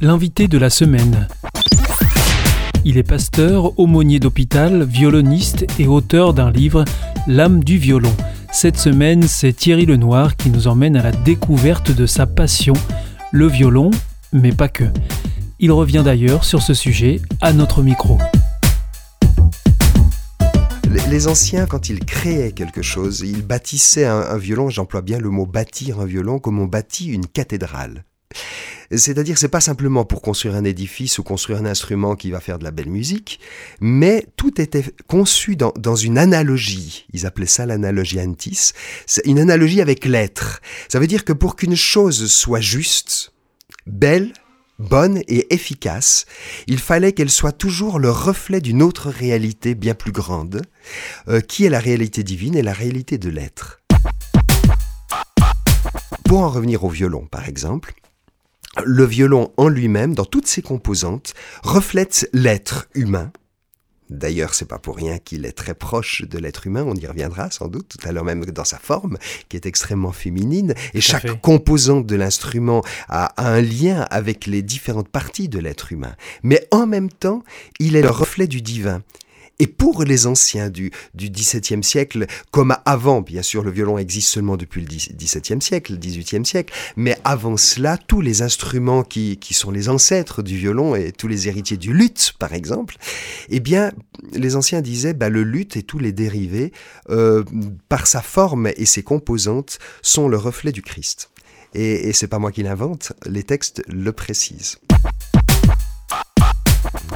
l'invité de la semaine. Il est pasteur, aumônier d'hôpital, violoniste et auteur d'un livre, L'âme du violon. Cette semaine, c'est Thierry Lenoir qui nous emmène à la découverte de sa passion, le violon, mais pas que. Il revient d'ailleurs sur ce sujet à notre micro. Les anciens, quand ils créaient quelque chose, ils bâtissaient un, violon, j'emploie bien le mot bâtir un violon, comme on bâtit une cathédrale. C'est-à-dire c'est pas simplement pour construire un édifice ou construire un instrument qui va faire de la belle musique, mais tout était conçu dans, une analogie. Ils appelaient ça l'analogie antis. C'est une analogie avec l'être. Ça veut dire que pour qu'une chose soit juste, belle, bonne et efficace, il fallait qu'elle soit toujours le reflet d'une autre réalité bien plus grande, euh, qui est la réalité divine et la réalité de l'être? Pour en revenir au violon, par exemple, le violon en lui-même, dans toutes ses composantes, reflète l'être humain. D'ailleurs, c'est pas pour rien qu'il est très proche de l'être humain, on y reviendra sans doute tout à l'heure même dans sa forme, qui est extrêmement féminine, et chaque composante de l'instrument a un lien avec les différentes parties de l'être humain. Mais en même temps, il est le reflet du divin. Et pour les anciens du, du XVIIe siècle, comme avant, bien sûr, le violon existe seulement depuis le XVIIe siècle, le XVIIIe siècle, mais avant cela, tous les instruments qui, sont les ancêtres du violon et tous les héritiers du luth, par exemple, eh bien, les anciens disaient, bah, le luth et tous les dérivés, euh, par sa forme et ses composantes, sont le reflet du Christ. Et, et c'est pas moi qui l'invente, les textes le précisent.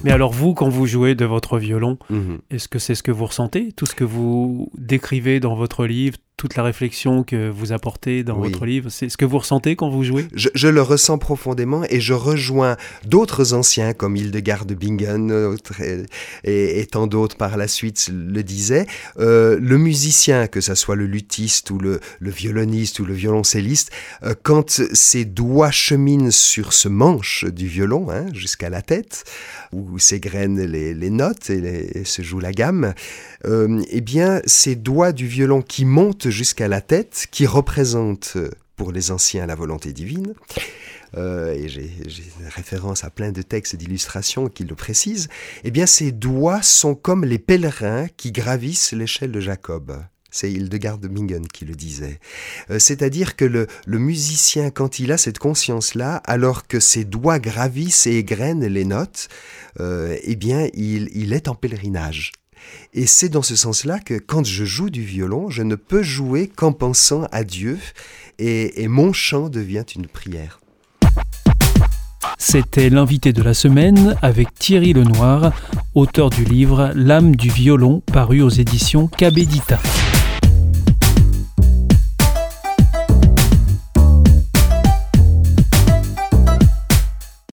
Mais alors vous, quand vous jouez de votre violon, mhm. est-ce que c'est ce que vous ressentez? Tout ce que vous décrivez dans votre livre, toute la réflexion que vous apportez dans votre livre, c'est ce que vous ressentez quand vous jouez? Je, le ressens profondément et je rejoins d'autres anciens comme Hildegard de Bingen et, tant d'autres par la suite le disaient. Euh, le musicien, que ce soit le luthiste ou le, violoniste ou le violoncelliste, euh, quand ses doigts cheminent sur ce manche du violon hein, jusqu'à la tête, où s'égrènent les, les notes et, se joue la gamme, euh, eh bien, ces doigts du violon qui montent jusqu'à la tête, qui représente euh, pour les anciens la volonté divine, euh, et j'ai référence à plein de textes et d'illustrations qui le précisent, eh bien ces doigts sont comme les pèlerins qui gravissent l'échelle de Jacob. C'est Hildegard de Bingen qui le disait. Euh, c'est-à-dire que le, musicien, quand il a cette conscience-là, alors que ses doigts gravissent et égrènent les notes, eh bien, il est en pèlerinage. Et c'est dans ce sens-là que quand je joue du violon, je ne peux jouer qu'en pensant à Dieu et, mon chant devient une prière. C'était l'invité de la semaine avec Thierry Lenoir, auteur du livre L'âme du violon paru aux éditions Cabedita.